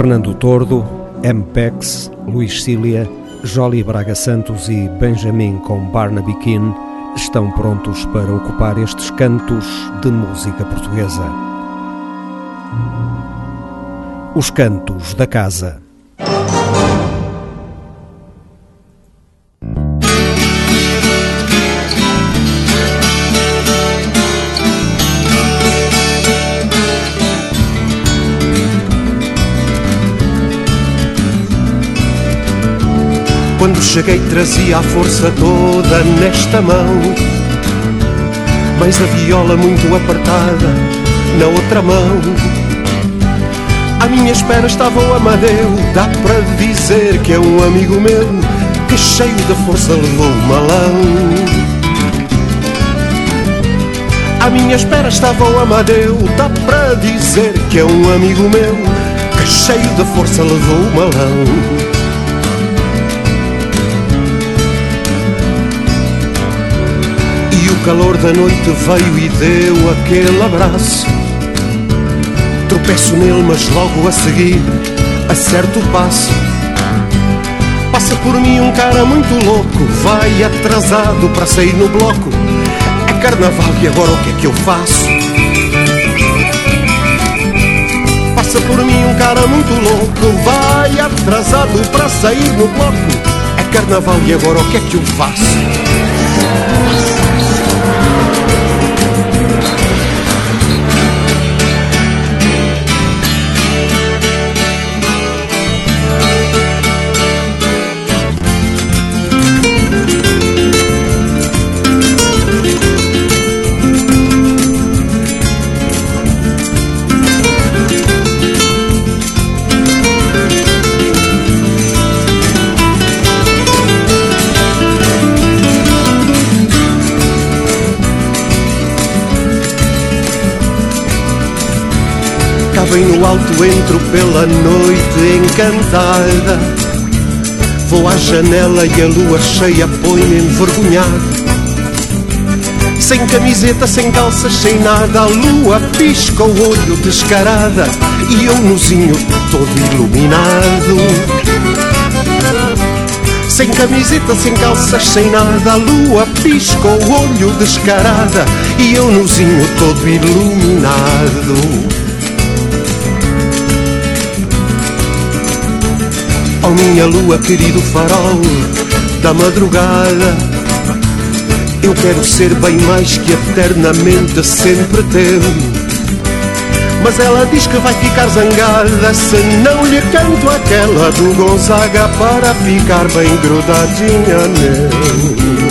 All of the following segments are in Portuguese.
Fernando Tordo, MPEX, Luís Cília, Jolie Braga Santos e Benjamin com Barnaby Keane estão prontos para ocupar estes cantos de música portuguesa. Os Cantos da Casa. Cheguei trazia a força toda nesta mão. Mas a viola muito apertada na outra mão. À minha espera estava o Amadeu. Dá para dizer que é um amigo meu Que cheio de força levou o malão. À minha espera estava o Amadeu. Dá para dizer que é um amigo meu Que cheio de força levou o malão o calor da noite veio e deu aquele abraço. Tropeço nele, mas logo a seguir acerto o passo. Passa por mim um cara muito louco, vai atrasado para sair no bloco. É carnaval e agora o que é que eu faço? Passa por mim um cara muito louco, vai atrasado para sair no bloco. É carnaval e agora o que é que eu faço? Bem no alto entro pela noite encantada. Vou à janela e a lua cheia põe-me envergonhado. Sem camiseta, sem calças, sem nada A lua pisca o olho descarada E eu nozinho todo iluminado. Sem camiseta, sem calças, sem nada A lua pisca o olho descarada E eu nozinho todo iluminado Minha lua, querido farol da madrugada. Eu quero ser bem mais que eternamente sempre teu. Mas ela diz que vai ficar zangada Se não lhe canto aquela do Gonzaga Para ficar bem grudadinha nele.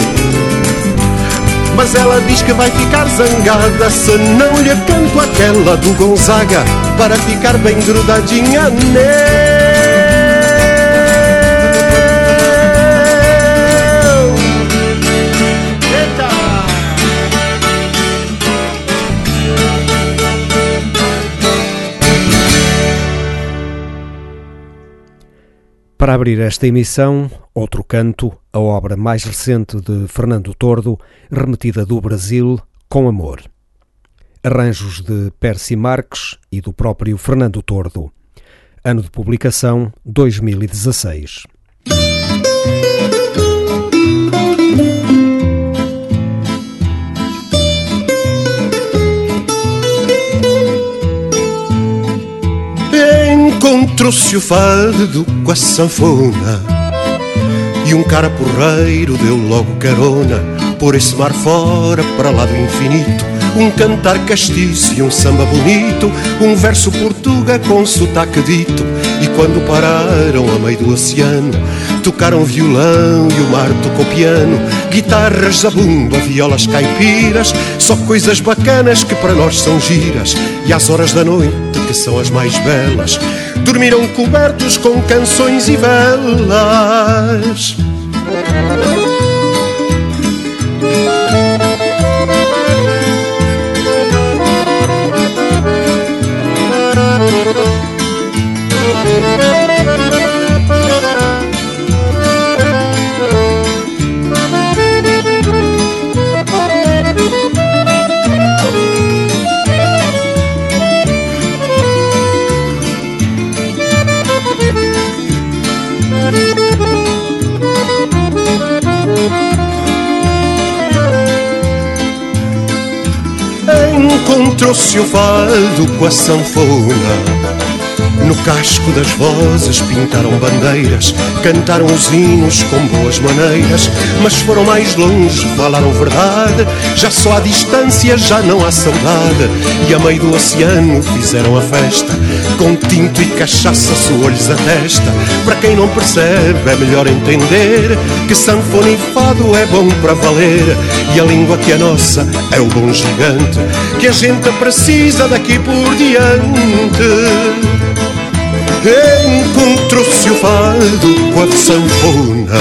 Mas ela diz que vai ficar zangada se não lhe canto aquela do Gonzaga para ficar bem grudadinha nele. Para abrir esta emissão, outro canto, a obra mais recente de Fernando Tordo, remetida do Brasil, Com Amor. Arranjos de Percy Marques e do próprio Fernando Tordo. Ano de publicação 2016. Encontrou-se o fado com a sanfona E um cara porreiro deu logo carona Por esse mar fora, para lá do infinito. Um cantar castiço e um samba bonito Um verso portuga com sotaque dito. E quando pararam a meio do oceano Tocaram violão e o mar tocou piano Guitarras, zabumba, violas caipiras Só coisas bacanas que para nós são giras E às horas da noite que são as mais belas dormiram cobertos com canções e velas. Encontrou-se o fado com a sanfona no casco das vozes pintaram bandeiras, cantaram os hinos com boas maneiras, mas foram mais longe, falaram verdade. Já só à distância já não há saudade. E a meio do oceano fizeram a festa, com tinto e cachaça suou-lhes a testa. Para quem não percebe, é melhor entender que sanfona e fado é bom para valer. E a língua que é nossa é o bom gigante, que a gente precisa daqui por diante. Encontrou-se o fado com a sanfona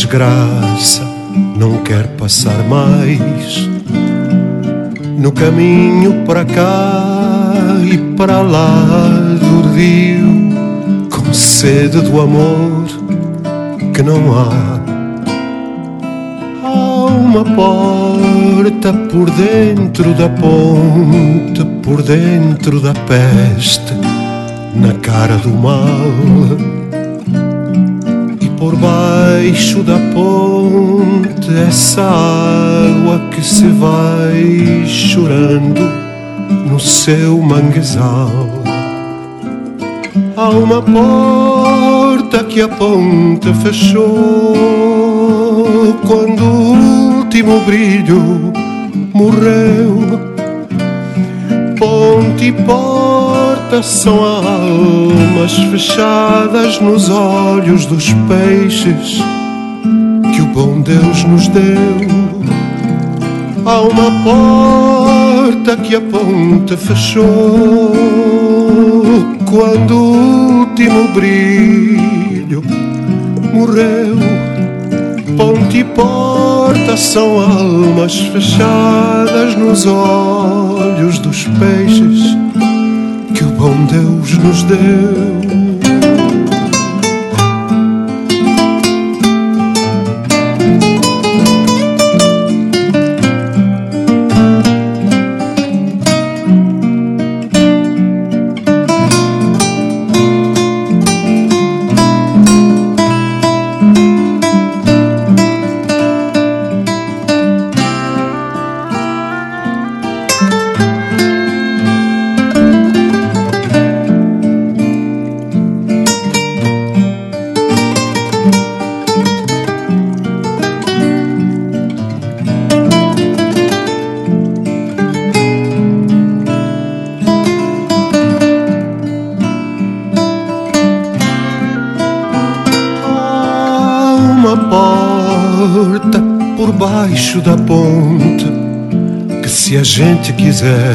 desgraça não quer passar mais. No caminho para cá e para lá do rio, com sede do amor que não há. Há uma porta por dentro da ponte, por dentro da peste na cara do mal e por baixo da ponte essa água que se vai chorando no seu manguezal. Há uma porta que a ponte fechou quando o último brilho morreu. Ponte e porta são almas fechadas nos olhos dos peixes que o bom Deus nos deu. Há uma porta que a ponte fechou quando o último brilho morreu. Ponte e porta são almas fechadas nos olhos dos peixes bom Deus nos deu. A gente quiser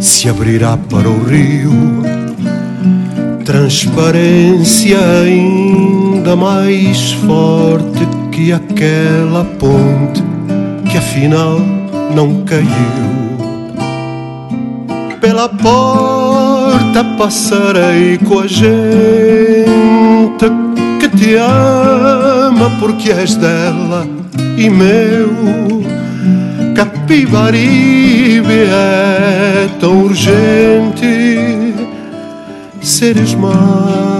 se abrirá para o rio. Transparência ainda mais forte que aquela ponte que afinal não caiu. Pela porta passarei com a gente que te ama porque és dela e meu Capibaribe é tão urgente seres mais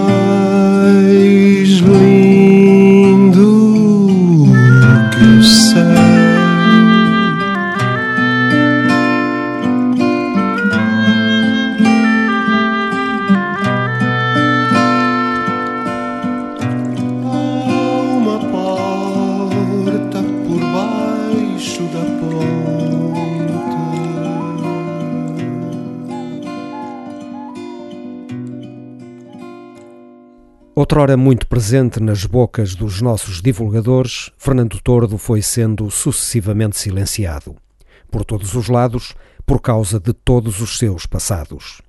Outrora muito presente nas bocas dos nossos divulgadores, Fernando Tordo foi sendo sucessivamente silenciado, por todos os lados, por causa de todos os seus passados.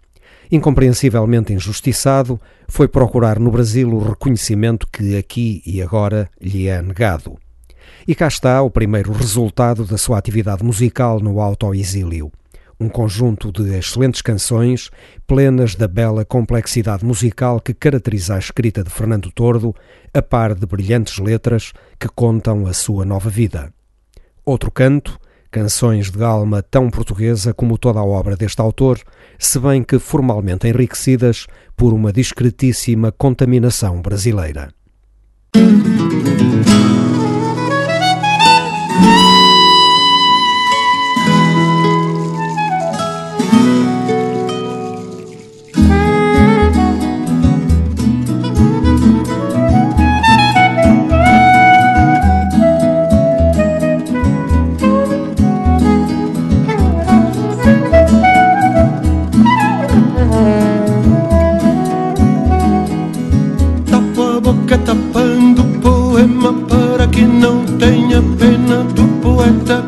Incompreensivelmente injustiçado, foi procurar no Brasil o reconhecimento que aqui e agora lhe é negado. E cá está o primeiro resultado da sua atividade musical no autoexílio um conjunto de excelentes canções, plenas da bela complexidade musical que caracteriza a escrita de Fernando Tordo, a par de brilhantes letras que contam a sua nova vida. Outro canto, canções de alma tão portuguesa como toda a obra deste autor, se bem que formalmente enriquecidas por uma discretíssima contaminação brasileira.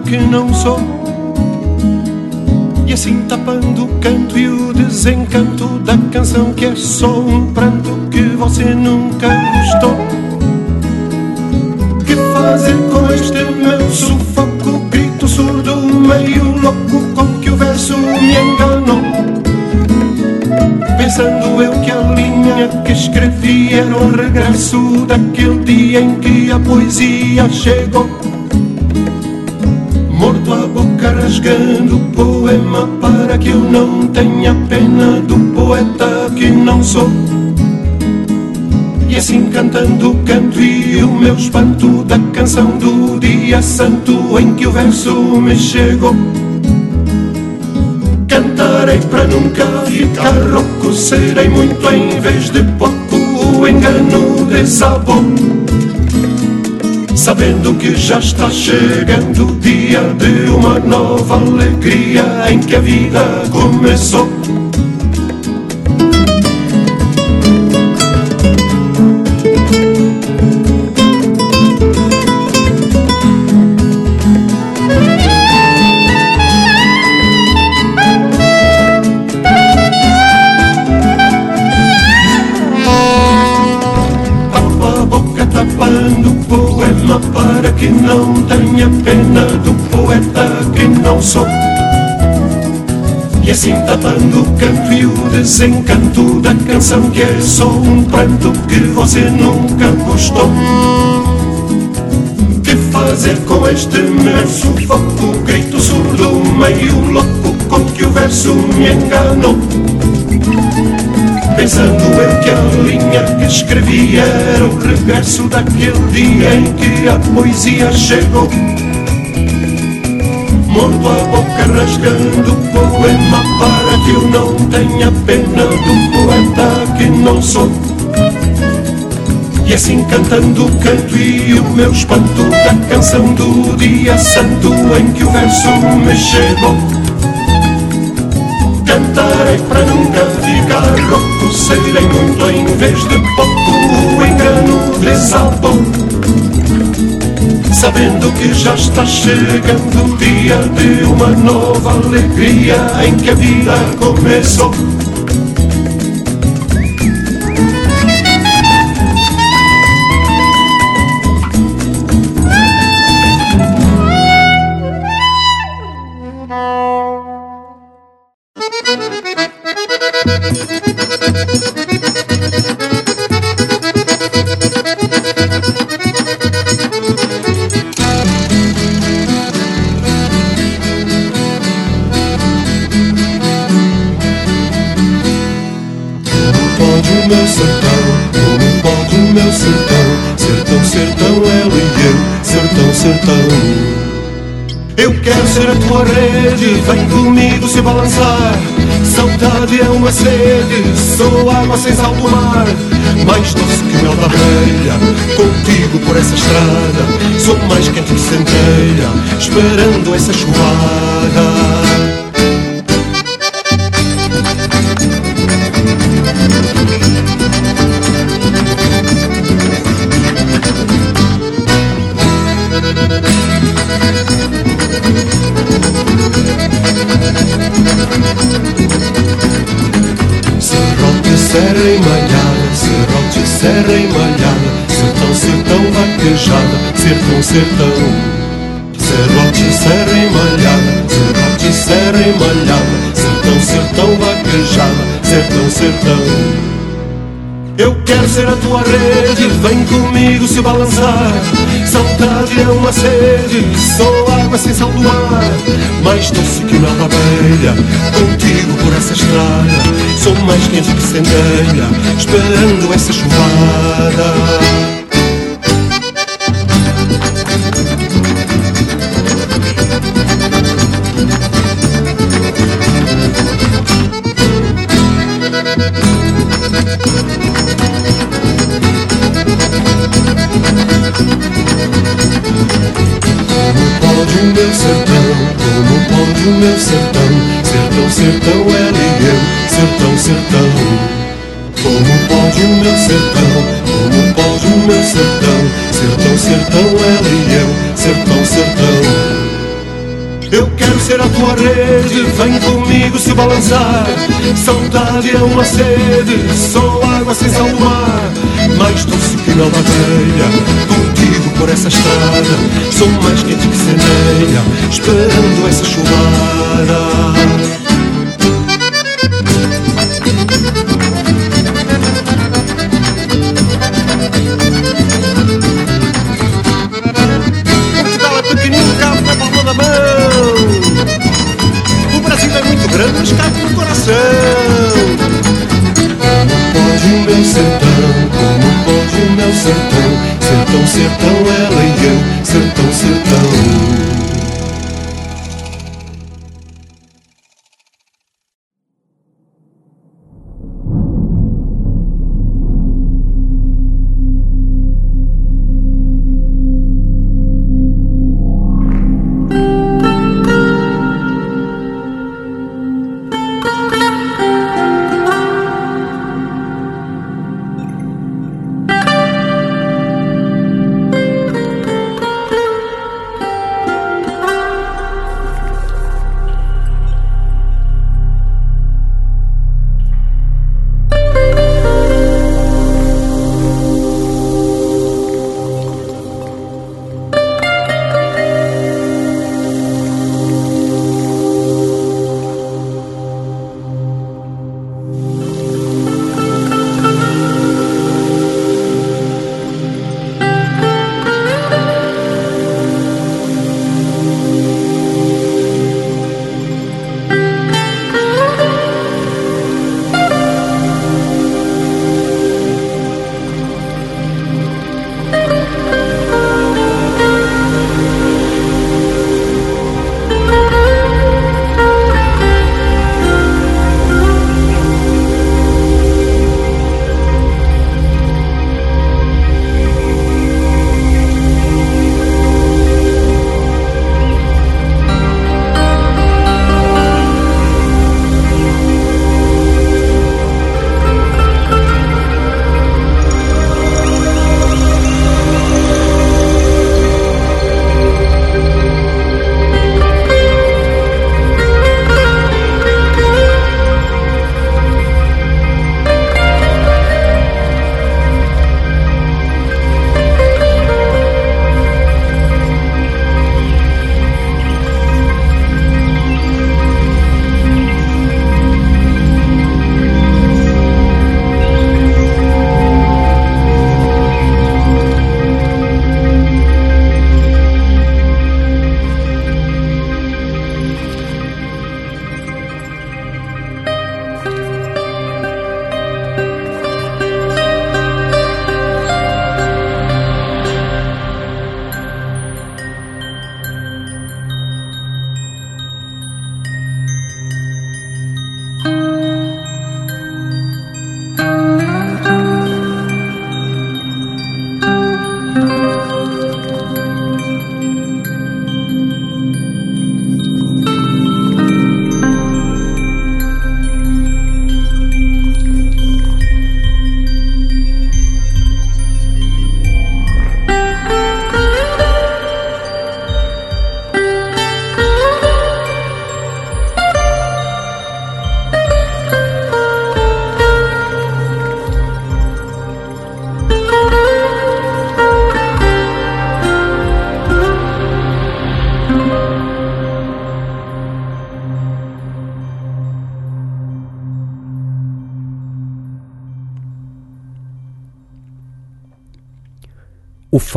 Que não sou. E assim tapando o canto e o desencanto da canção que é só um pranto que você nunca gostou. Que fazer com este meu sufoco, grito surdo, meio louco com que o verso me enganou? Pensando eu que a linha que escrevi era o regresso daquele dia em que a poesia chegou morto a boca rasgando poema para que eu não tenha pena do poeta que não sou. E assim cantando canto e o meu espanto da canção do dia santo em que o verso me chegou. Cantarei para nunca ficar rouco, serei muito em vez de pouco, o engano desabou sabendo que já está chegando o dia de uma nova alegria em que a vida começou. E assim tapando o canto e o desencanto da canção que é só um pranto que você nunca gostou. Que fazer com este meu sufoco, grito surdo, meio louco, com que o verso me enganou? Pensando eu que a linha que escrevi era o regresso daquele dia em que a poesia chegou. Morto a boca rasgando poema para que eu não tenha pena do poeta que não sou. E assim cantando canto e o meu espanto da canção do dia santo em que o verso me chegou cantarei para nunca ficar rouco Serei muito em vez de pouco O engano desabou Sabendo que já está chegando o dia De uma nova alegria Em que a vida começou balançar. Saudade é uma sede Sou água sem sal do mar. Mais doce que mel da abelha Contigo por essa estrada. Sou mais quente que centelha Esperando essa chuvarada sertão. Serrote, serra emalhada, serrote, serra emalhada, sertão, sertão, vaquejada, sertão, sertão. Eu quero ser a tua rede, vem comigo se balançar. Saudade é uma sede, sou água sem sal do mar. Mais doce que uma abelha, contigo por essa estrada. Sou mais quente que centelha, esperando essa chuvada. A tua rede, vem comigo se balançar. Saudade é uma sede, sou água sem sal do mar. Mais doce que na bateia, contigo por essa estrada. Sou mais quente que semeia, esperando essa chuvada.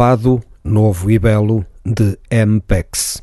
Fado novo e belo de MPEX.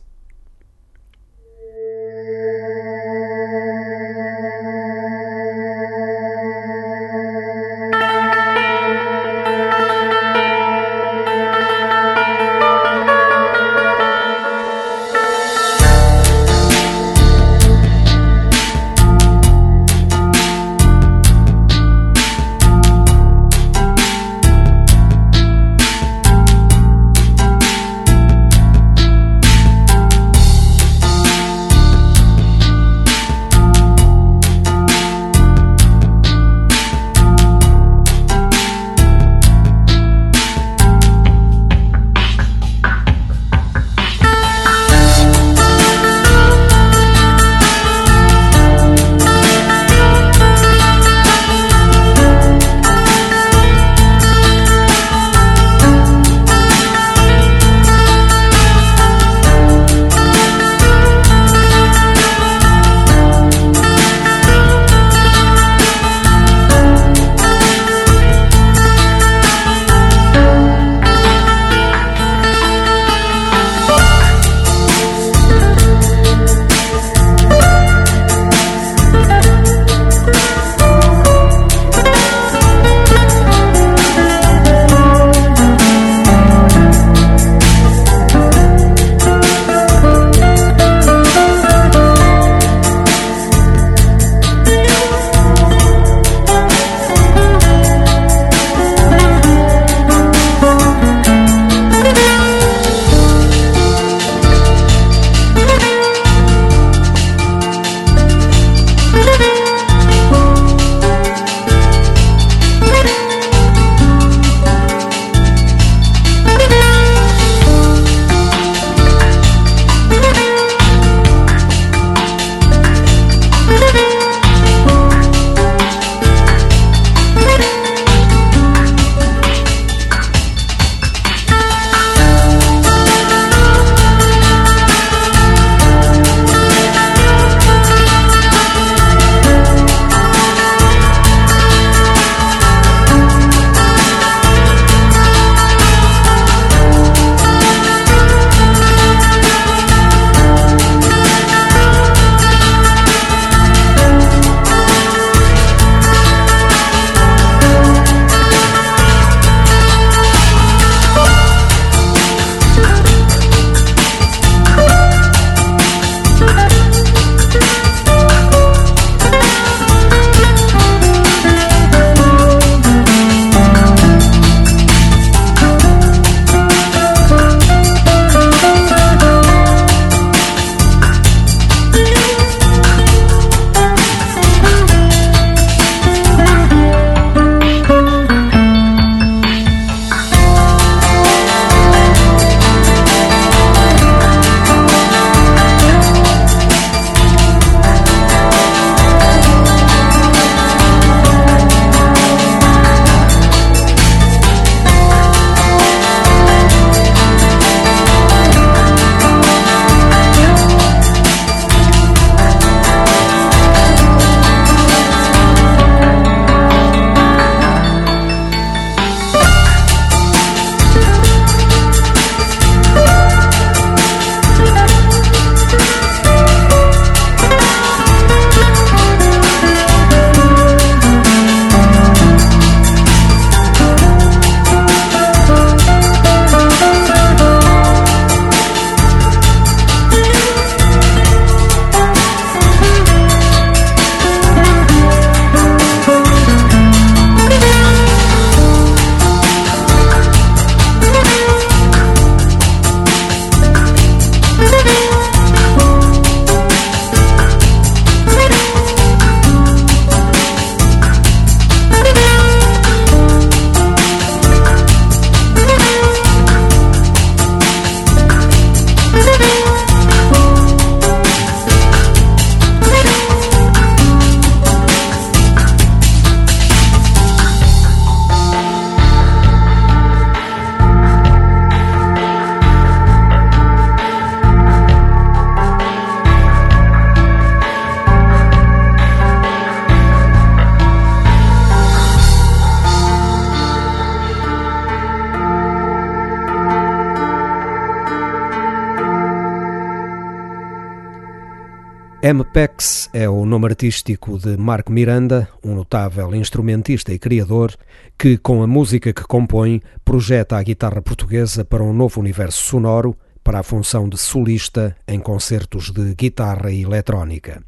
Nome artístico de Marco Miranda, um notável instrumentista e criador que, com a música que compõe, projeta a guitarra portuguesa para um novo universo sonoro, para a função de solista em concertos de guitarra e eletrónica.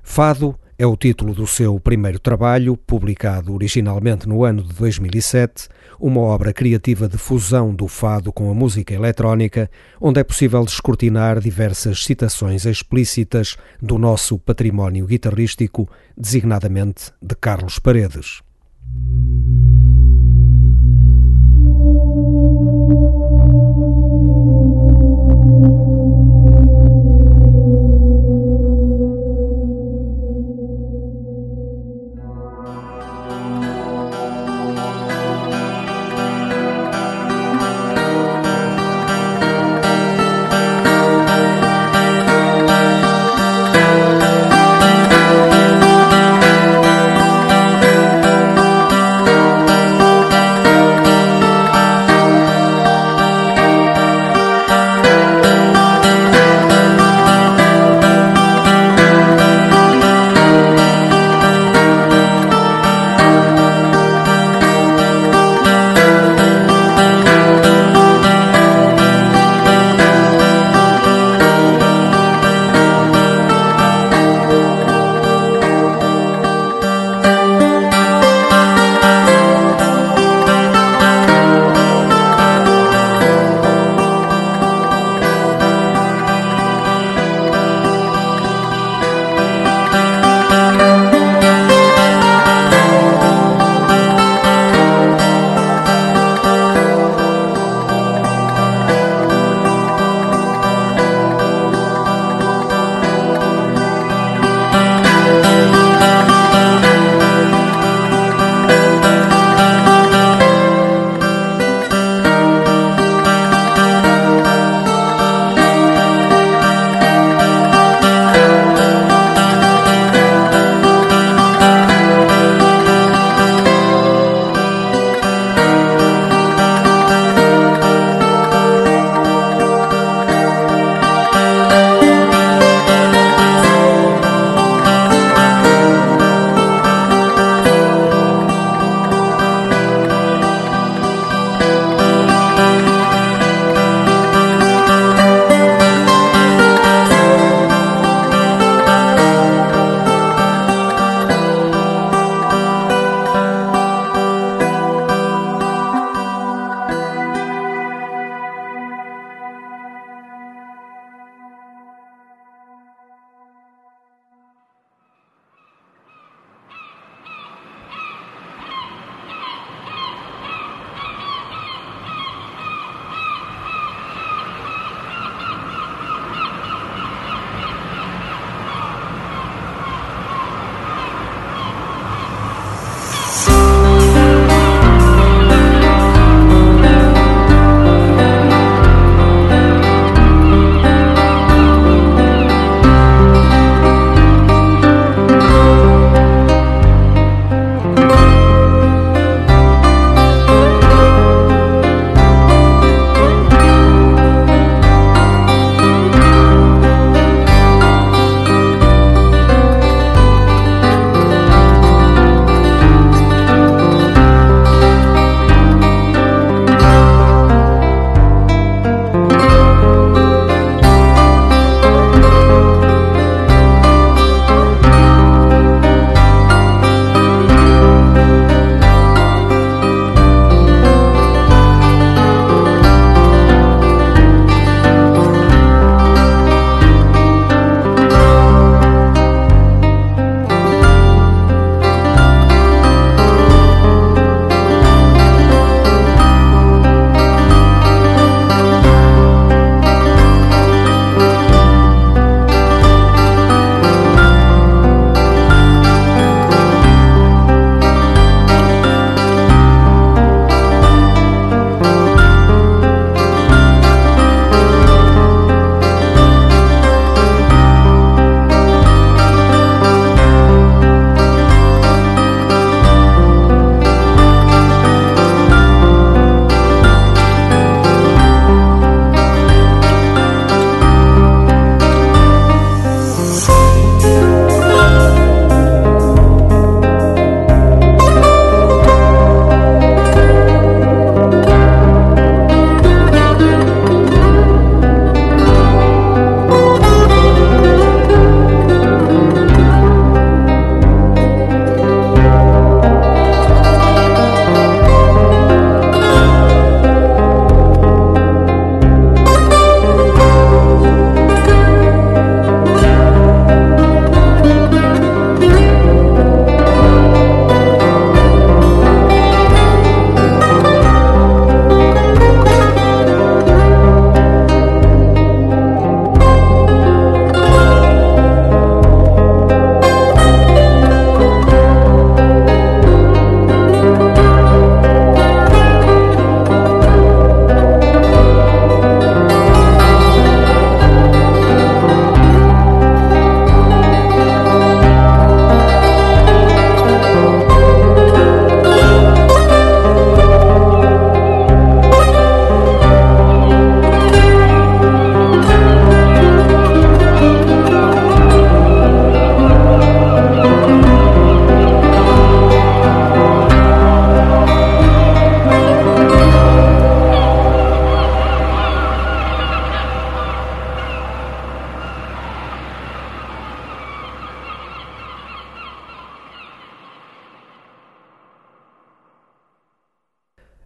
Fado é o título do seu primeiro trabalho, publicado originalmente no ano de 2007, uma obra criativa de fusão do fado com a música eletrónica, onde é possível descortinar diversas citações explícitas do nosso património guitarrístico, designadamente de Carlos Paredes.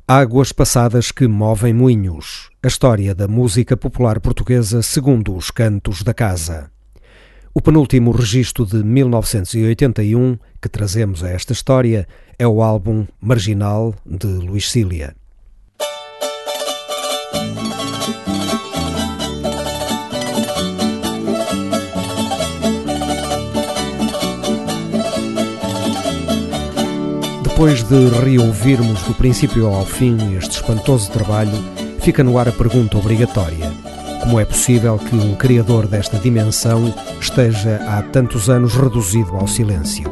Águas passadas que movem moinhos. A história da música popular portuguesa segundo os cantos da casa. O penúltimo registro de 1981 que trazemos a esta história é o álbum Marginal de Luís Cília. Depois de reouvirmos do princípio ao fim este espantoso trabalho, fica no ar a pergunta obrigatória: como é possível que um criador desta dimensão esteja há tantos anos reduzido ao silêncio?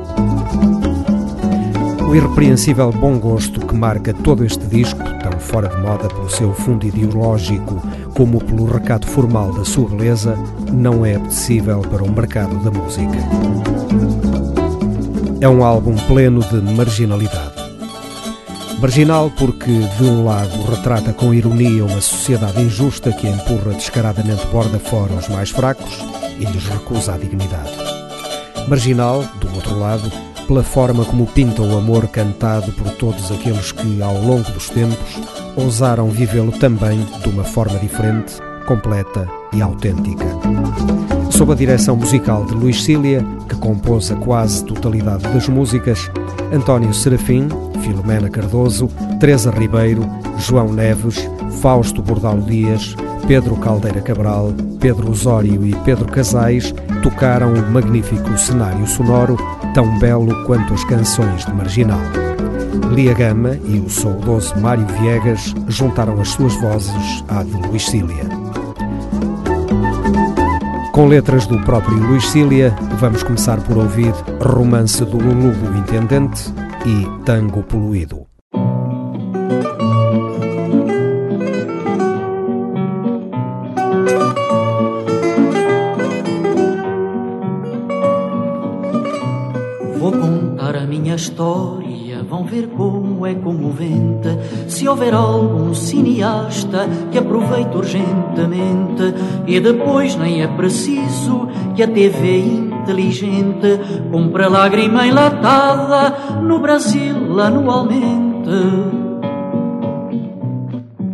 O irrepreensível bom gosto que marca todo este disco, tão fora de moda pelo seu fundo ideológico como pelo recato formal da sua beleza, não é apetecível para o mercado da música. É um álbum pleno de marginalidade. Marginal porque, de um lado, retrata com ironia uma sociedade injusta que empurra descaradamente borda fora os mais fracos e lhes recusa a dignidade. Marginal, do outro lado, pela forma como pinta o amor cantado por todos aqueles que, ao longo dos tempos, ousaram vivê-lo também de uma forma diferente, completa e autêntica sob a direção musical de Luís Cília, que compôs a quase totalidade das músicas, António Serafim, Filomena Cardoso, Teresa Ribeiro, João Neves, Fausto Bordalo Dias, Pedro Caldeira Cabral, Pedro Osório e Pedro Casais tocaram o magnífico cenário sonoro, tão belo quanto as canções de Marginal. Lia Gama e o saudoso Mário Viegas juntaram as suas vozes à de Luís Cília. Com letras do próprio Luís Cília, vamos começar por ouvir Romance do Lulu do Intendente e Tango Poluído. Vou contar a minha história vão ver como é comovente se houver algum cineasta que aproveite urgentemente e depois nem é preciso que a TV inteligente compre lágrima enlatada no Brasil anualmente.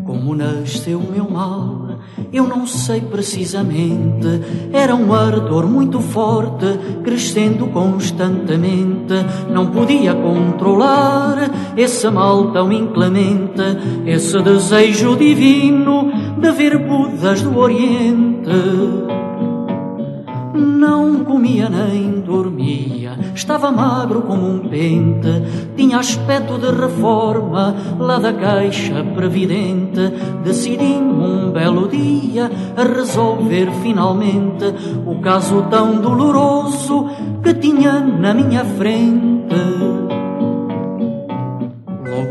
Como nasceu o meu mal eu não sei precisamente. Era um ardor muito forte, crescendo constantemente. Não podia controlar esse mal tão inclemente, esse desejo divino de ver Budas do Oriente. Não comia nem dormia, estava magro como um pente, tinha aspecto de reforma lá da caixa previdente. Decidi um belo dia a resolver finalmente o caso tão doloroso que tinha na minha frente.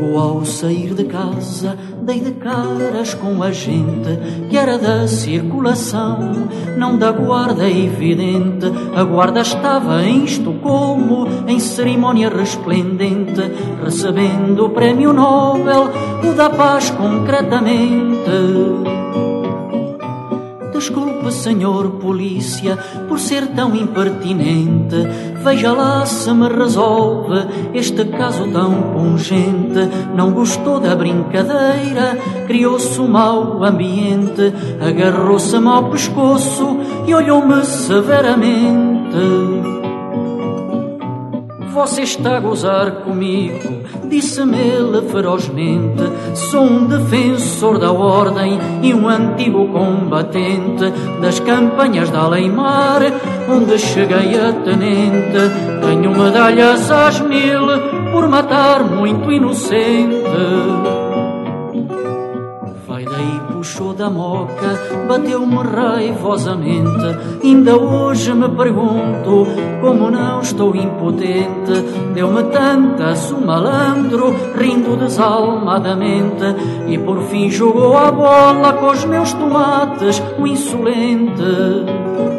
Logo ao sair de casa, dei de caras com a gente que era da circulação, não da guarda evidente. A guarda estava em Estocolmo, em cerimónia resplendente, recebendo o prémio Nobel, o da paz concretamente. Desculpe, senhor polícia, por ser tão impertinente. Veja lá se me resolve este caso tão pungente. Não gostou da brincadeira, criou-se um mau ambiente. Agarrou-se-me ao pescoço e olhou-me severamente. Você está a gozar comigo, disse-me ele ferozmente. Sou um defensor da ordem e um antigo combatente das campanhas da Além-Mar, onde cheguei a tenente. Tenho medalhas às mil por matar muito inocente puxou da moca, bateu-me raivosamente. Ainda hoje me pergunto como não estou impotente. Deu-me tantas um malandro, rindo desalmadamente, e por fim jogou a bola com os meus tomates, o insolente.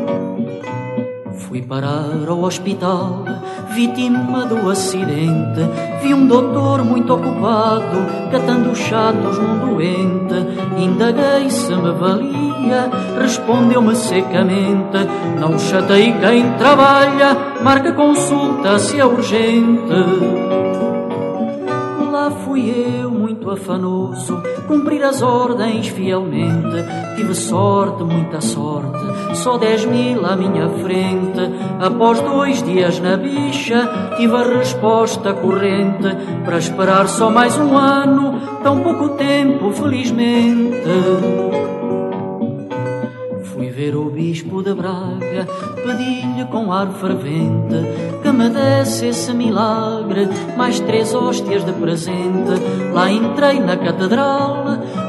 Fui parar ao hospital, vítima do acidente. Vi um doutor muito ocupado, catando chatos num doente. Indaguei se me valia, respondeu-me secamente: Não chatei quem trabalha, marca consulta se é urgente Lá fui eu, afanoso, cumprir as ordens fielmente. Tive sorte, muita sorte, só dez mil à minha frente. Após dois dias na bicha, tive a resposta corrente. Para esperar só mais um ano, tão pouco tempo, felizmente ver o bispo de Braga, pedi-lhe com ar fervente que me desse esse milagre, mais três hóstias de presente. Lá entrei na catedral,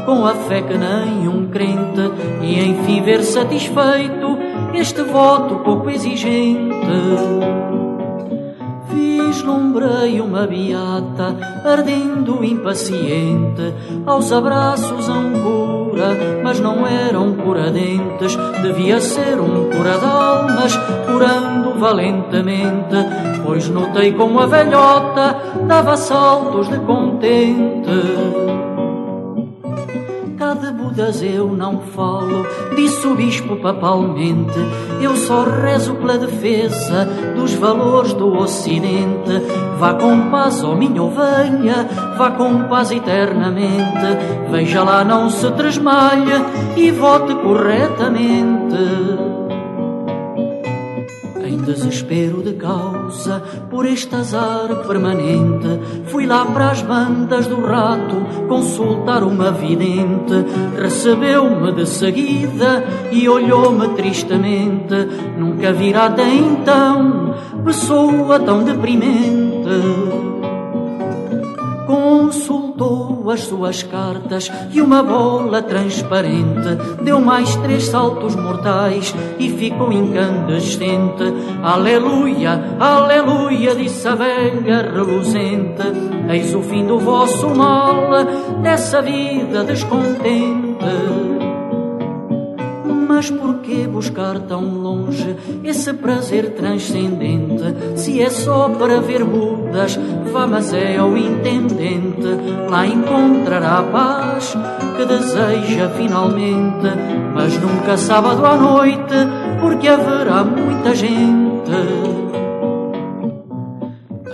com a fé que nem um crente, e enfim ver satisfeito este voto pouco exigente vislumbrei uma beata, ardendo impaciente, aos abraços a um cura, mas não era um cura-dentes, devia ser um cura de almas, curando valentemente, pois notei como a velhota dava saltos de contente de Budas eu não falo, disse o bispo papalmente. Eu só rezo pela defesa dos valores do Ocidente. Vá com paz, ó oh minha ovelha, vá com paz eternamente. Veja lá, não se tresmalhe e vote corretamente desespero de causa por este azar permanente. Fui lá para as bandas do rato consultar uma vidente. Recebeu-me de seguida e olhou-me tristemente. Nunca virá até então pessoa tão deprimente as suas cartas e uma bola transparente deu mais três saltos mortais e ficou incandescente. Aleluia, aleluia, disse a velha reluzente. Eis o fim do vosso mal, dessa vida descontente. Mas por que buscar tão longe esse prazer transcendente? Se é só para ver Budas, vá, mas é ao intendente. Lá encontrará a paz que deseja finalmente, mas nunca sábado à noite, porque haverá muita gente.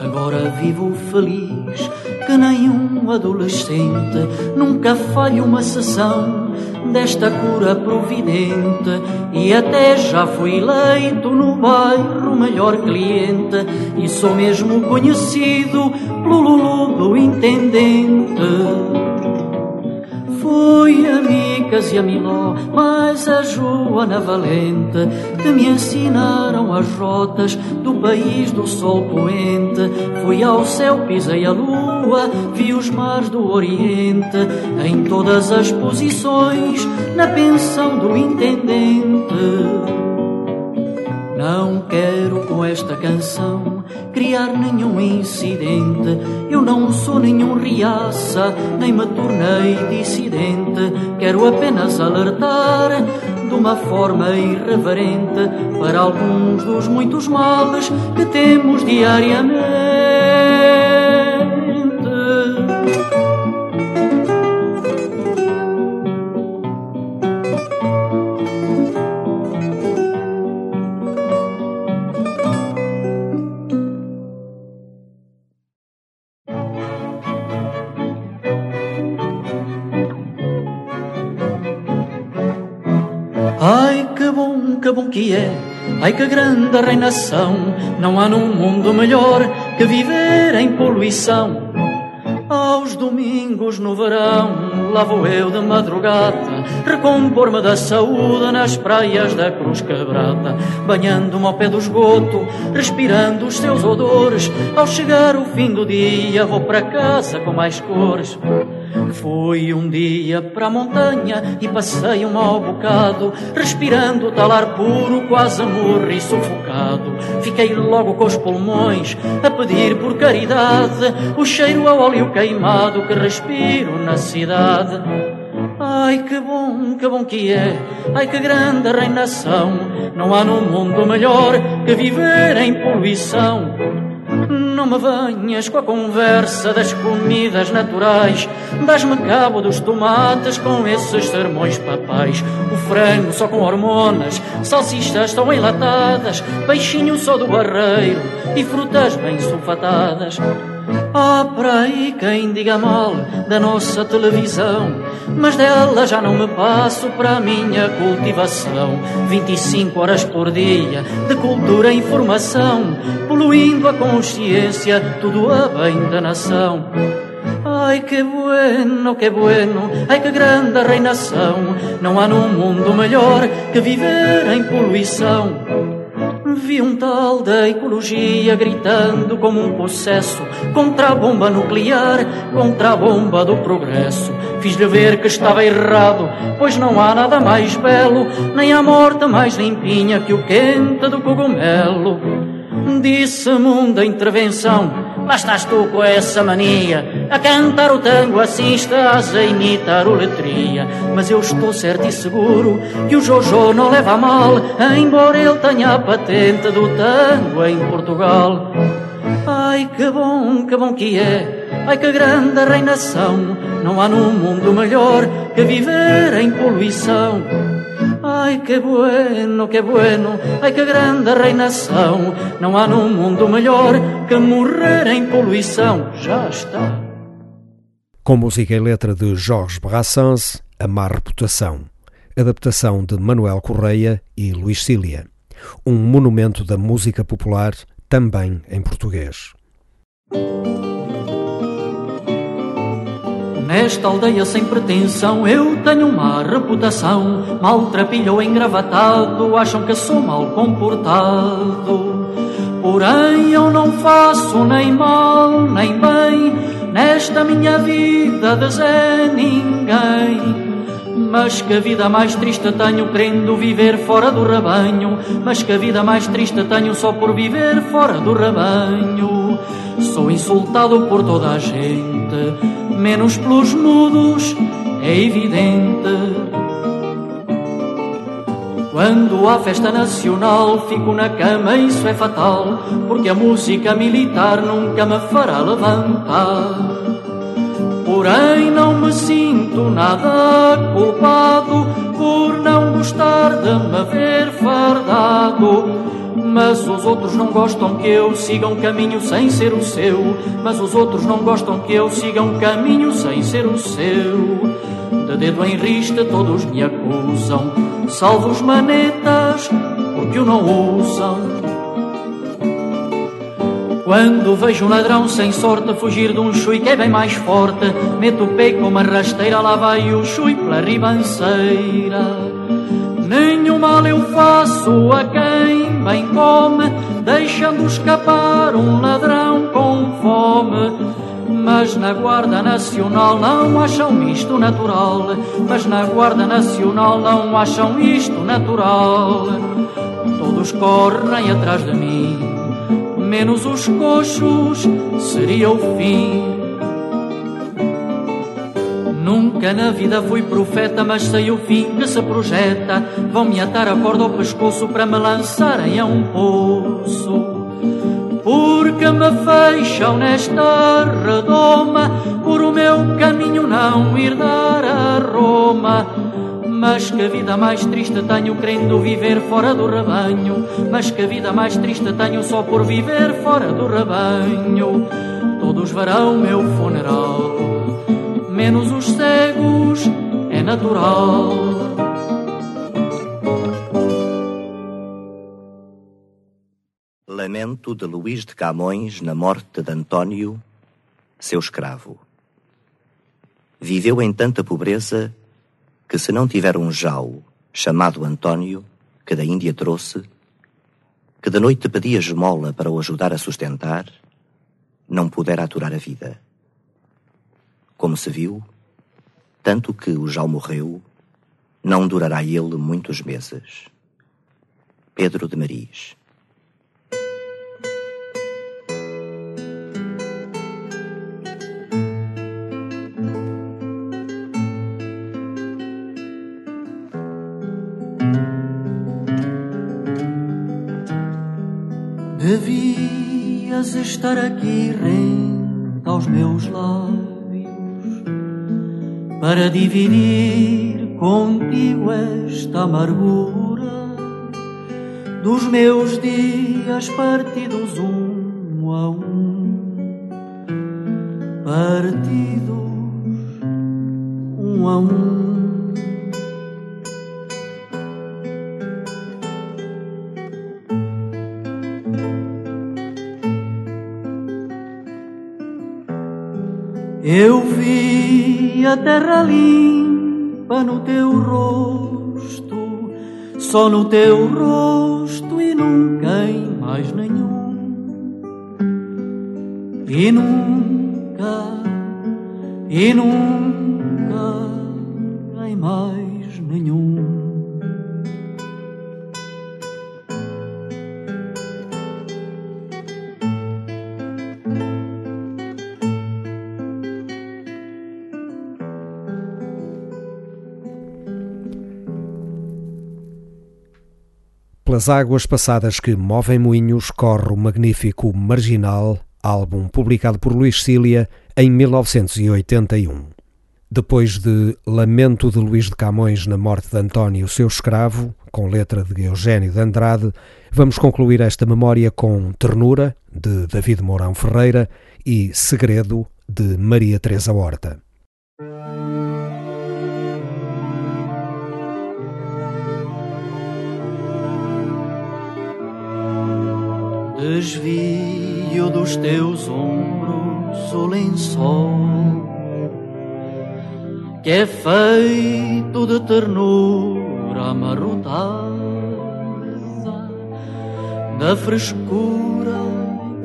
Agora vivo feliz que nenhum adolescente nunca falhe uma sessão desta cura providente e até já fui eleito no bairro melhor cliente e sou mesmo conhecido pelo Lulu do intendente. Fui a E a Miló, mais a Joana Valente, que me ensinaram as rotas do país do sol poente. Fui ao céu, pisei a lua, vi os mares do Oriente, em todas as posições, na pensão do intendente. Não quero com esta canção criar nenhum incidente. Eu não sou nenhum riaça, nem me tornei dissidente. Quero apenas alertar de uma forma irreverente para alguns dos muitos males que temos diariamente. Ai que grande reinação, não há num mundo melhor que viver em poluição. Aos domingos no verão, lá vou eu de madrugada, recompor-me da saúde nas praias da Cruz Quebrada, banhando-me ao pé do esgoto, respirando os seus odores. Ao chegar o fim do dia, vou para casa com mais cores. Fui um dia para a montanha e passei um mau bocado, respirando tal ar puro, quase morri sufocado. Fiquei logo com os pulmões a pedir por caridade o cheiro a óleo queimado que respiro na cidade. Ai que bom, que bom que é, ai que grande reinação, não há no mundo melhor que viver em poluição. Não me venhas com a conversa das comidas naturais. Dás-me cabo dos tomates com esses sermões papais. O frango só com hormonas, salsichas tão enlatadas, peixinho só do barreiro e frutas bem sulfatadas. Há para aí quem diga mal da nossa televisão, mas dela já não me passo para a minha cultivação. 25 horas por dia de cultura e informação, poluindo a consciência, tudo a bem da nação. Ai que bueno, que bueno, ai que grande reinação. Não há num mundo melhor que viver em poluição. Vi um tal da ecologia gritando como um possesso contra a bomba nuclear, contra a bomba do progresso. Fiz-lhe ver que estava errado, pois não há nada mais belo, nem a morte mais limpinha que o quente do cogumelo. Disse-me da intervenção Lá estás tu com essa mania A cantar o tango assim estás a imitar o letria. Mas eu estou certo e seguro Que o Jojo não leva a mal Embora ele tenha a patente do tango em Portugal. Ai que bom, que bom que é Ai que grande reinação. Não há no mundo melhor Que viver em poluição Ai que bueno, que bueno, ai que grande reinação. Não há num mundo melhor que morrer em poluição. Já está. Com música e letra de Jorge Brassens, A Má Reputação. Adaptação de Manuel Correia e Luís Cília. Um monumento da música popular, também em português. Nesta aldeia sem pretensão eu tenho uma reputação. Maltrapilho ou engravatado, acham que sou mal comportado. Porém eu não faço nem mal nem bem nesta minha vida de Zé ninguém. Mas que vida mais triste tenho querendo viver fora do rebanho. Mas que vida mais triste tenho só por viver fora do rebanho. Sou insultado por toda a gente menos pelos mudos, é evidente. Quando há festa nacional, fico na cama, isso é fatal, porque a música militar nunca me fará levantar. Porém, não me sinto nada culpado por não gostar de me ver fardado mas os outros não gostam que eu siga um caminho sem ser o seu. Mas os outros não gostam que eu siga um caminho sem ser o seu. De dedo em rista todos me acusam, salvo os manetas, porque o não usam. Quando vejo um ladrão sem sorte fugir de um chui que é bem mais forte, meto o pé com uma rasteira, lá vai o chui pela ribanceira. Nenhum mal eu faço a quem bem come, deixando escapar um ladrão com fome. Mas na Guarda Nacional não acham isto natural. Mas na Guarda Nacional não acham isto natural. Todos correm atrás de mim, menos os coxos, seria o fim. Nunca na vida fui profeta, mas sei o fim que se projeta. Vão-me atar a corda ao pescoço para me lançarem a um poço. Porque me fecham nesta redoma, por o meu caminho não ir dar a Roma. Mas que vida mais triste tenho querendo viver fora do rebanho. Mas que vida mais triste tenho só por viver fora do rebanho. Todos verão meu funeral menos os cegos, é natural. Lamento de Luís de Camões na morte de António, seu escravo. Viveu em tanta pobreza que, se não tiver um jau chamado António, que da Índia trouxe, que de noite pedia esmola para o ajudar a sustentar, não pudera aturar a vida. Como se viu, tanto que o já morreu, não durará ele muitos meses. Pedro de Maris estar aqui rente aos meus lados para dividir contigo esta amargura dos meus dias partidos um a um. partidos um a um. Eu vi a terra limpa no teu rosto, só no teu rosto e nunca em mais nenhum. E nunca, e nunca em mais Pelas águas passadas que movem moinhos corre o magnífico Marginal, álbum publicado por Luís Cília em 1981. Depois de Lamento de Luís de Camões na morte de António, seu escravo, com letra de Eugênio de Andrade, vamos concluir esta memória com Ternura, de David Mourão Ferreira, e Segredo, de Maria Teresa Horta. Desvio dos teus ombros o lençol que é feito de ternura amarrotada da frescura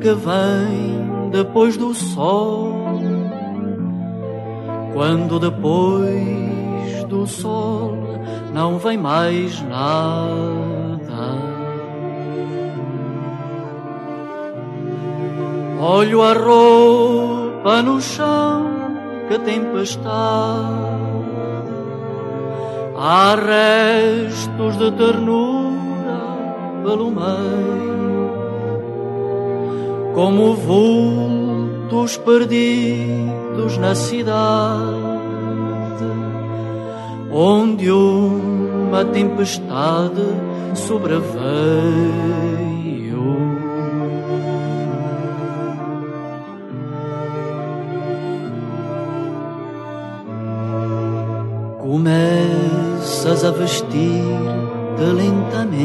que vem depois do sol. Quando depois do sol não vem mais nada Olho a roupa no chão, que tempestade. Há restos de ternura pelo meio, como vultos perdidos na cidade, onde uma tempestade sobreveio. Começas a vestir-te lentamente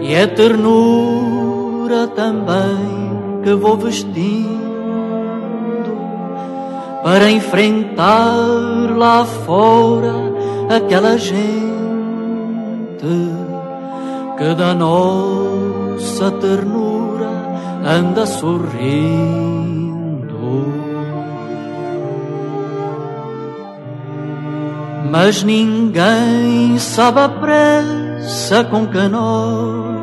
e é ternura também que vou vestindo para enfrentar lá fora aquela gente que da nossa ternura anda sorrindo. Mas ninguém sabe a pressa com que nós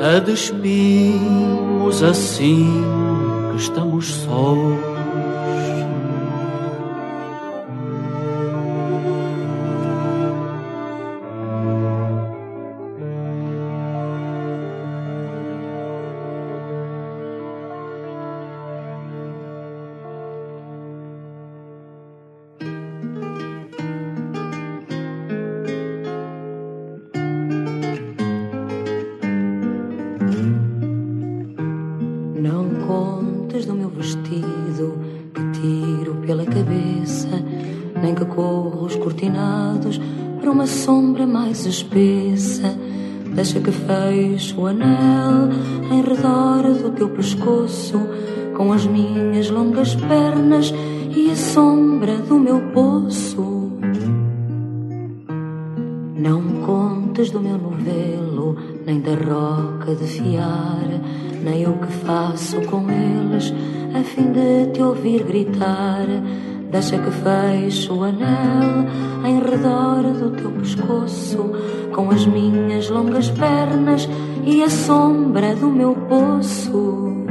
a despimos assim que estamos sós. Espessa. Deixa que feche o anel em redor do teu pescoço, com as minhas longas pernas e a sombra do meu poço. Não contes do meu novelo, nem da roca de fiar, nem o que faço com eles, a fim de te ouvir gritar Deixa que feche o anel em redor do teu pescoço, com as minhas longas pernas e a sombra do meu poço.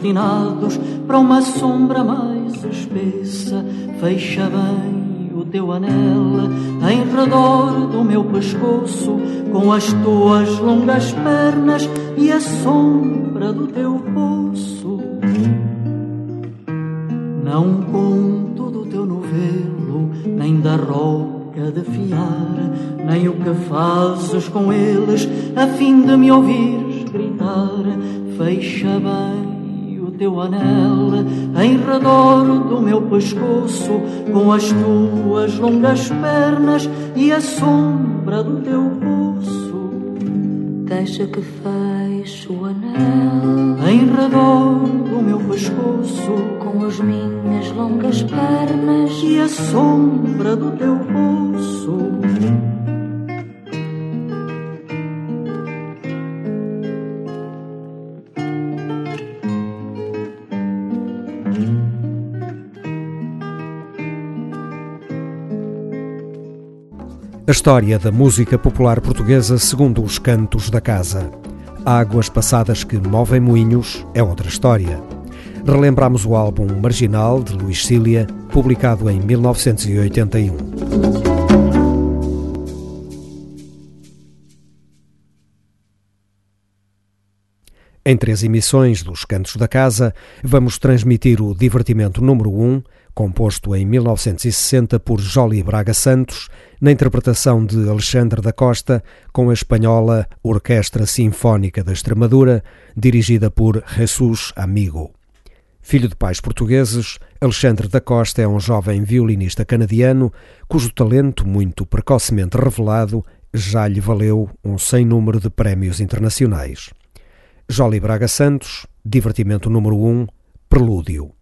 Corres os coordenados para uma sombra mais espessa, fecha bem o teu anel em redor do meu pescoço, com as tuas longas pernas e a sombra do teu poço. Não conto do teu novelo, nem da roca de fiar, nem o que fazes com eles, a fim de me ouvires gritar. Fecha bem teu anel em redor do meu pescoço, com as tuas longas pernas e a sombra do teu poço. Deixa que feche o anel em redor do meu pescoço, com as minhas longas pernas e a sombra do teu poço. A história da música popular portuguesa segundo os cantos da casa. Águas passadas que movem moinhos é outra história. Relembramos o álbum Marginal de Luís Cília, publicado em 1981. Em três emissões dos Cantos da Casa, vamos transmitir o Divertimento número 1, composto em 1960 por Jolie Braga Santos, na interpretação de Alexandre da Costa, com a espanhola Orquestra Sinfónica da Extremadura, dirigida por Jesus Amigo. Filho de pais portugueses, Alexandre da Costa é um jovem violinista canadiano cujo talento, muito precocemente revelado, já lhe valeu um sem número de prémios internacionais. Jolie Braga Santos, Divertimento número 1, Prelúdio.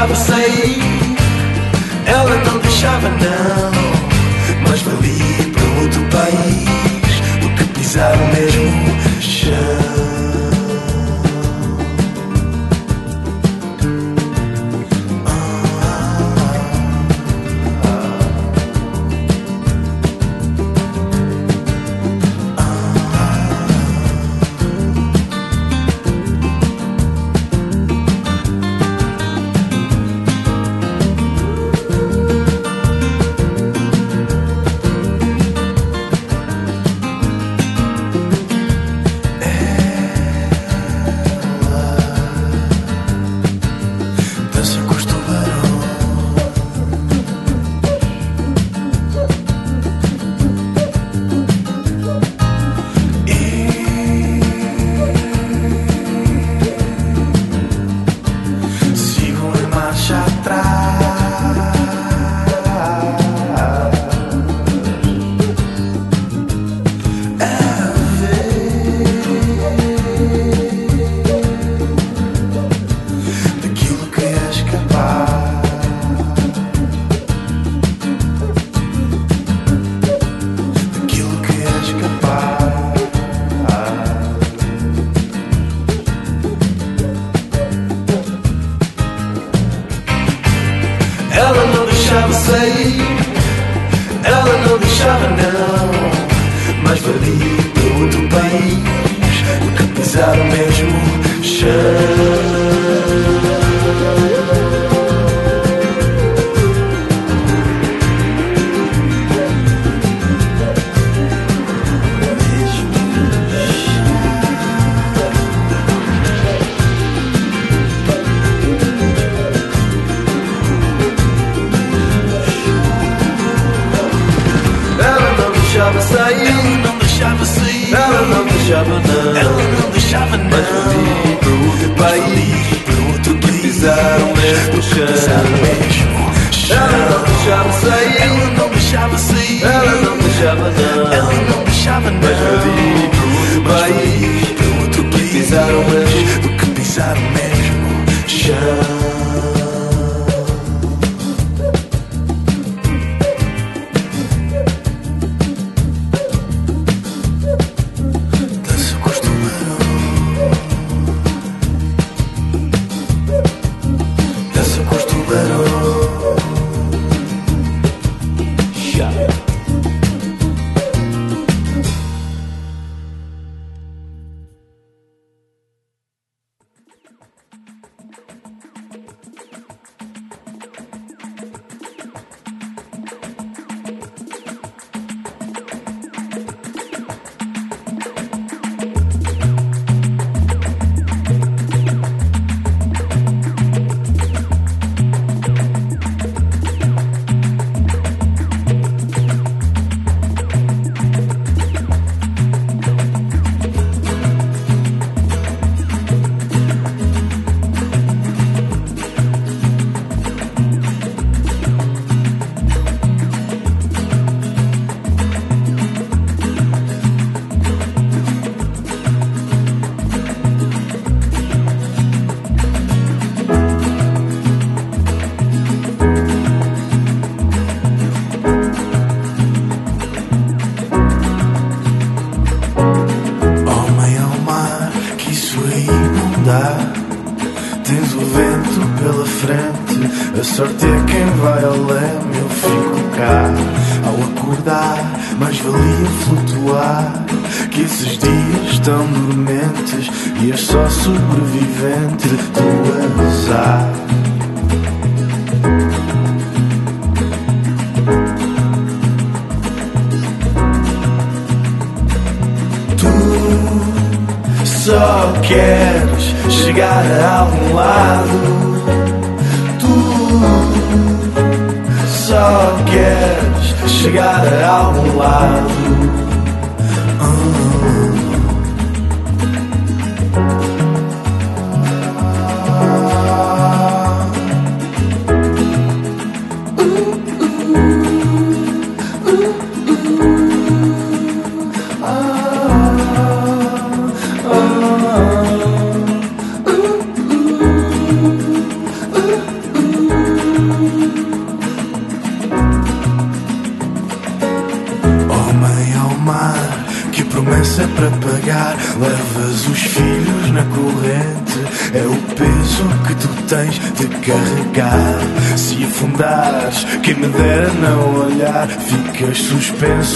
Deixava sair, ela não deixava não. Mas valia para outro país do que pisar o mesmo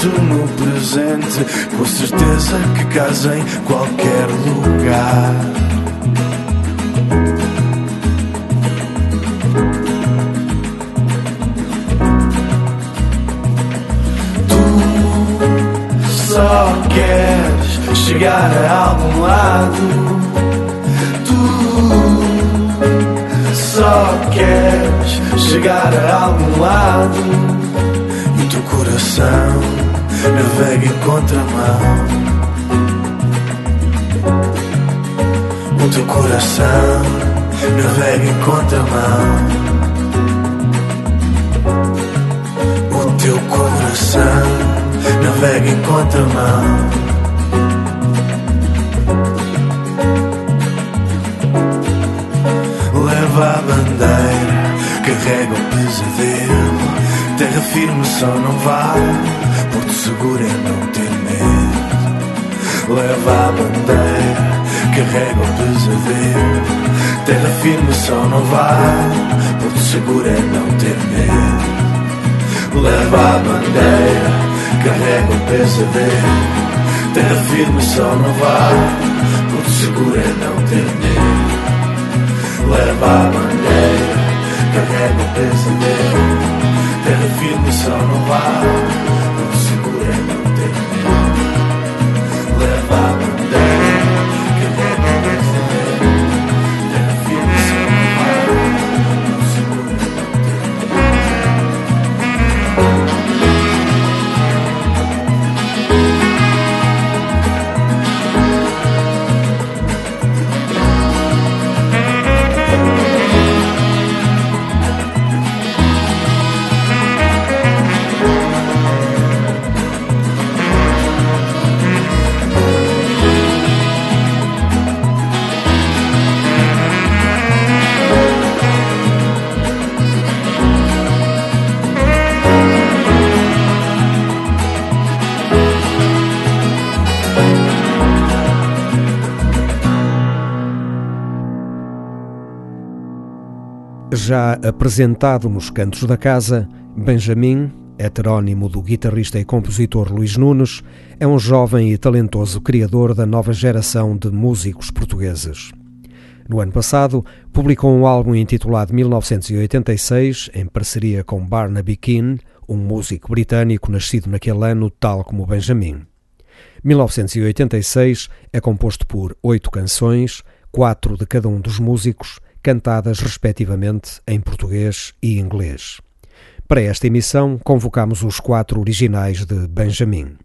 no presente, com certeza que casa em contramão. O teu coração navega em contramão. O teu coração navega em contramão. Leva a bandeira, carrega o pesadelo. Terra firme só não vale, porto seguro é não ter medo. Leva a bandeira, carrega o pesadelo. Terra firme só não vale, porto seguro é não ter medo. Leva a bandeira carrega o pesadelo. Terra firme só não vai, porque seguro é não ter medo. Leva a bandeira, carrega o pesadelo. Terra firme só não vai, Já apresentado nos Cantos da Casa, Benjamin, heterónimo do guitarrista e compositor Luís Nunes, é um jovem e talentoso criador da nova geração de músicos portugueses. No ano passado, publicou um álbum intitulado 1986, em parceria com Barnaby Keane, um músico britânico nascido naquele ano, tal como Benjamin. 1986 é composto por oito canções, quatro de cada um dos músicos, cantadas respectivamente em português e inglês. Para esta emissão, convocamos os quatro originais de Benjamin.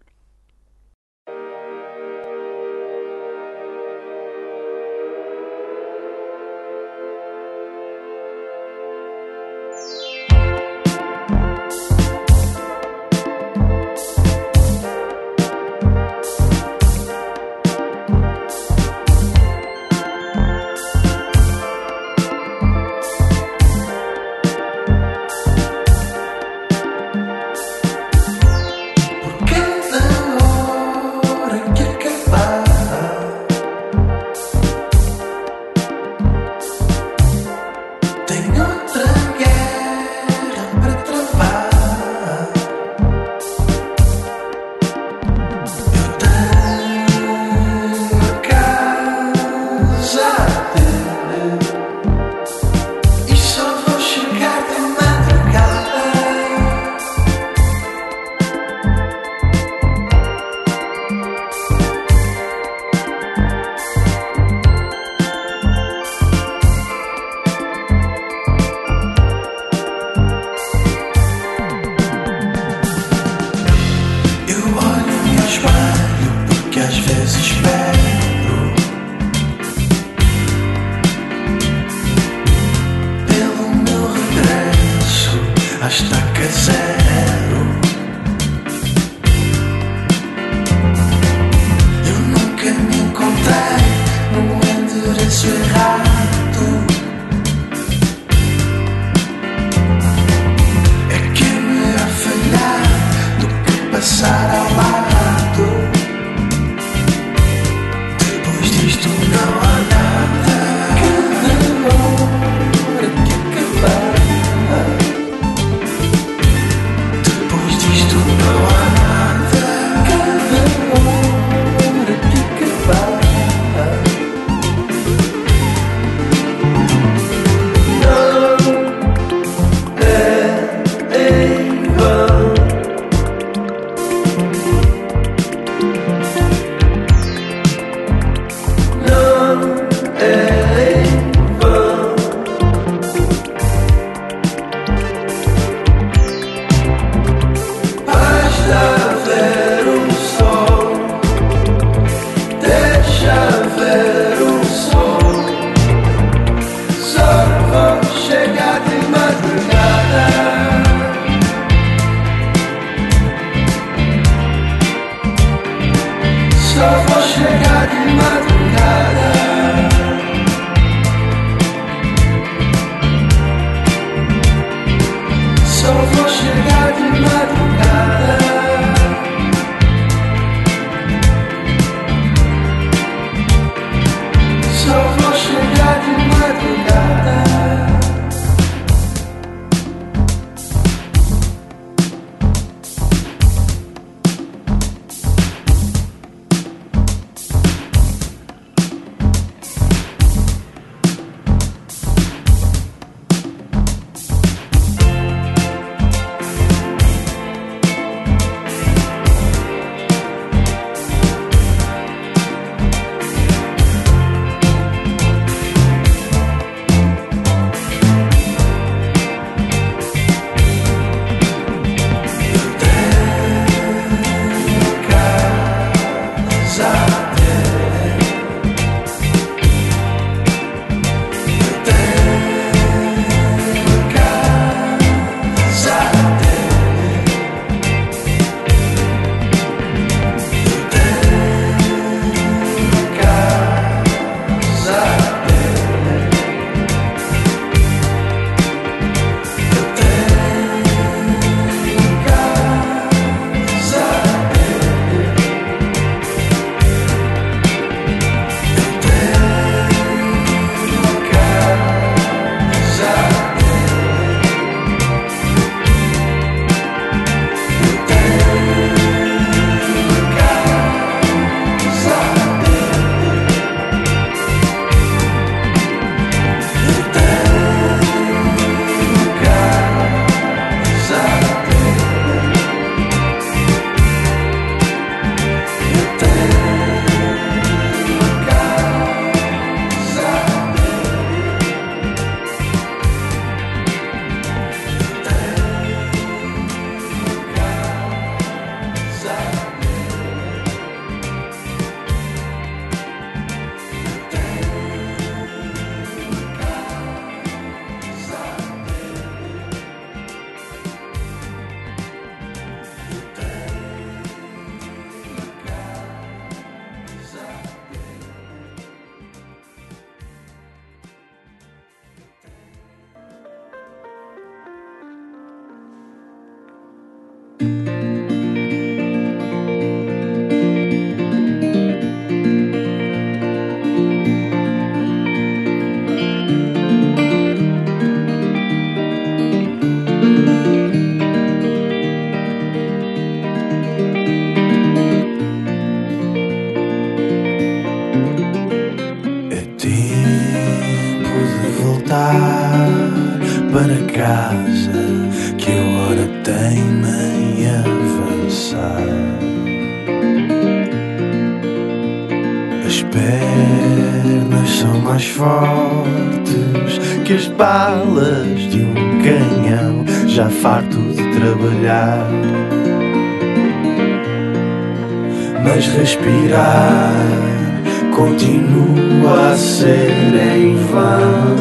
Continua a ser em vão.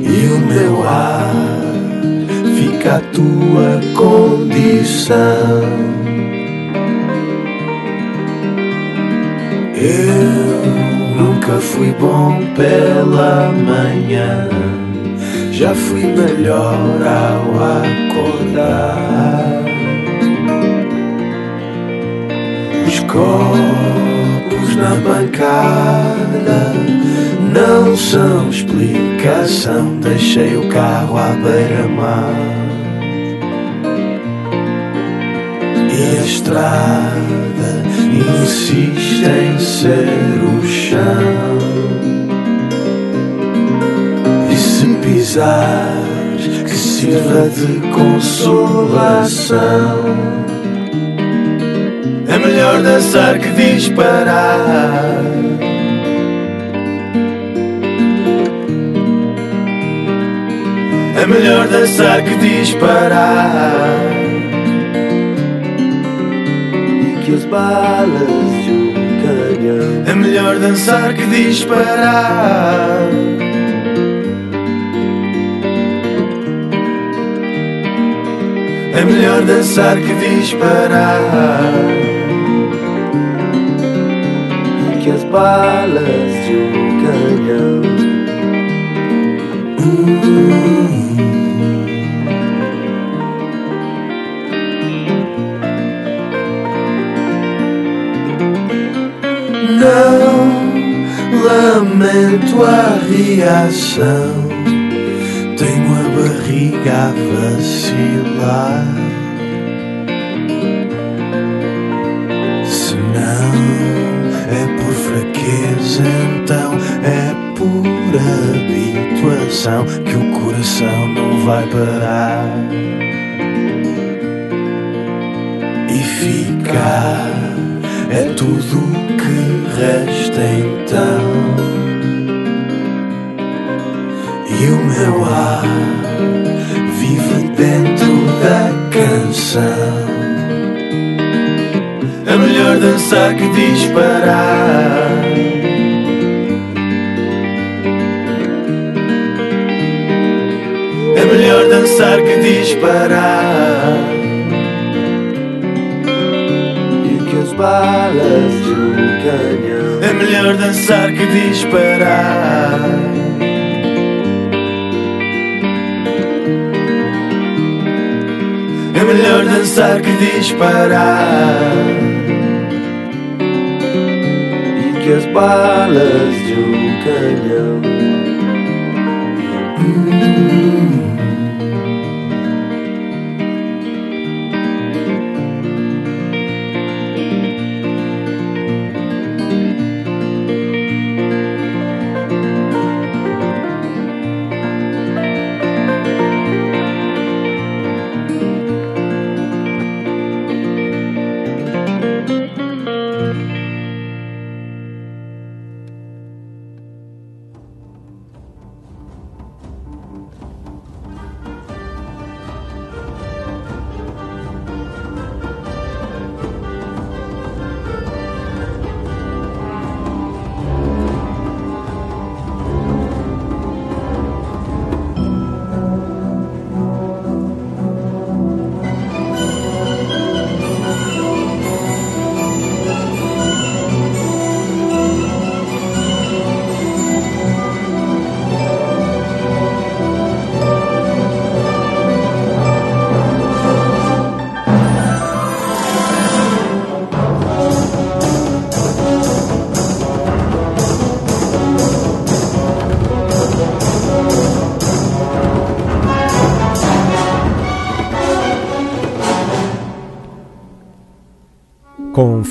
E o meu ar fica a tua condição. Eu nunca fui bom pela manhã. Já fui melhor ao acordar. Copos na bancada não são explicação. Deixei o carro à beira-mar. E a estrada insiste em ser o chão que sirva de consolação. Melhor dançar que disparar. É melhor dançar que disparar. E que as balas de um canhão. É melhor dançar que disparar. É melhor dançar que disparar. Balas de um canhão. Não lamento a reação. Tenho a barriga a vacilar. Habituação que o coração não vai parar. E ficar é tudo o que resta então. E o meu ar vive dentro da canção. É melhor dançar que disparar. Dançar que disparar. E que as balas de um canhão. É melhor dançar que disparar. É melhor dançar que disparar que as balas de um canhão.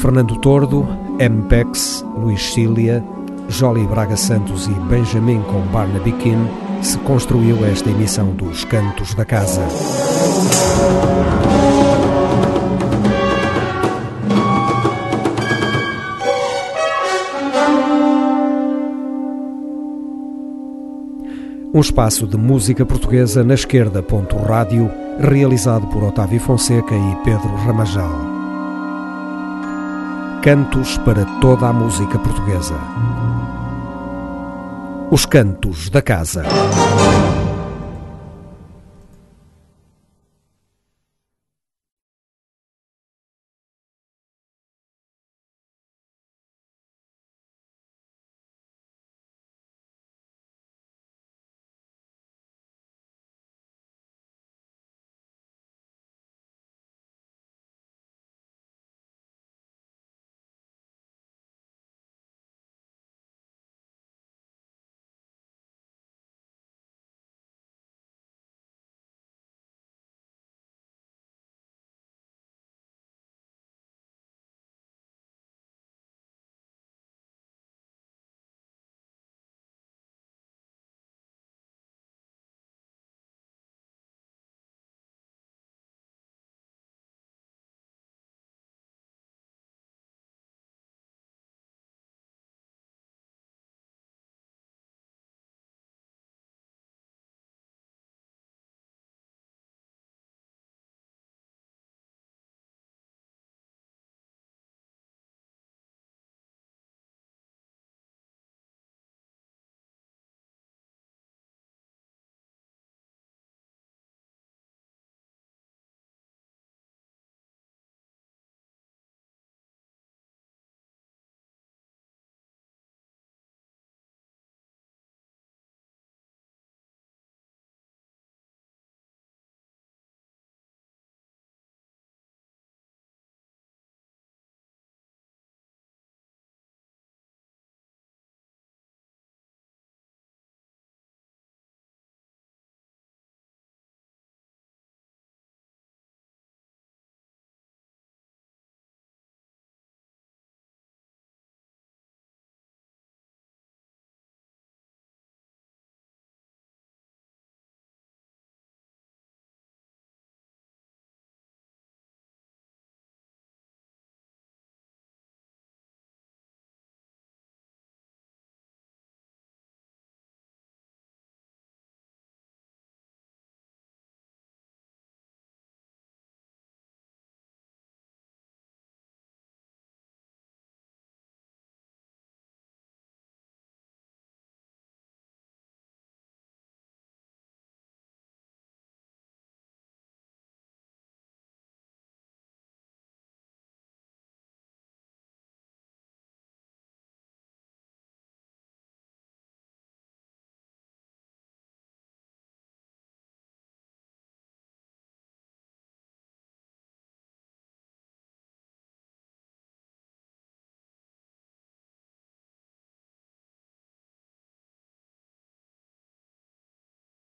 Fernando Tordo, MPEX, Luís Cília, Jolie Braga Santos e Benjamin com Barnaby Kim, se construiu esta emissão dos Cantos da Casa. Um espaço de música portuguesa na esquerda. Rádio, realizado por Otávio Fonseca e Pedro Ramajal. Cantos para toda a música portuguesa. Os Cantos da Casa.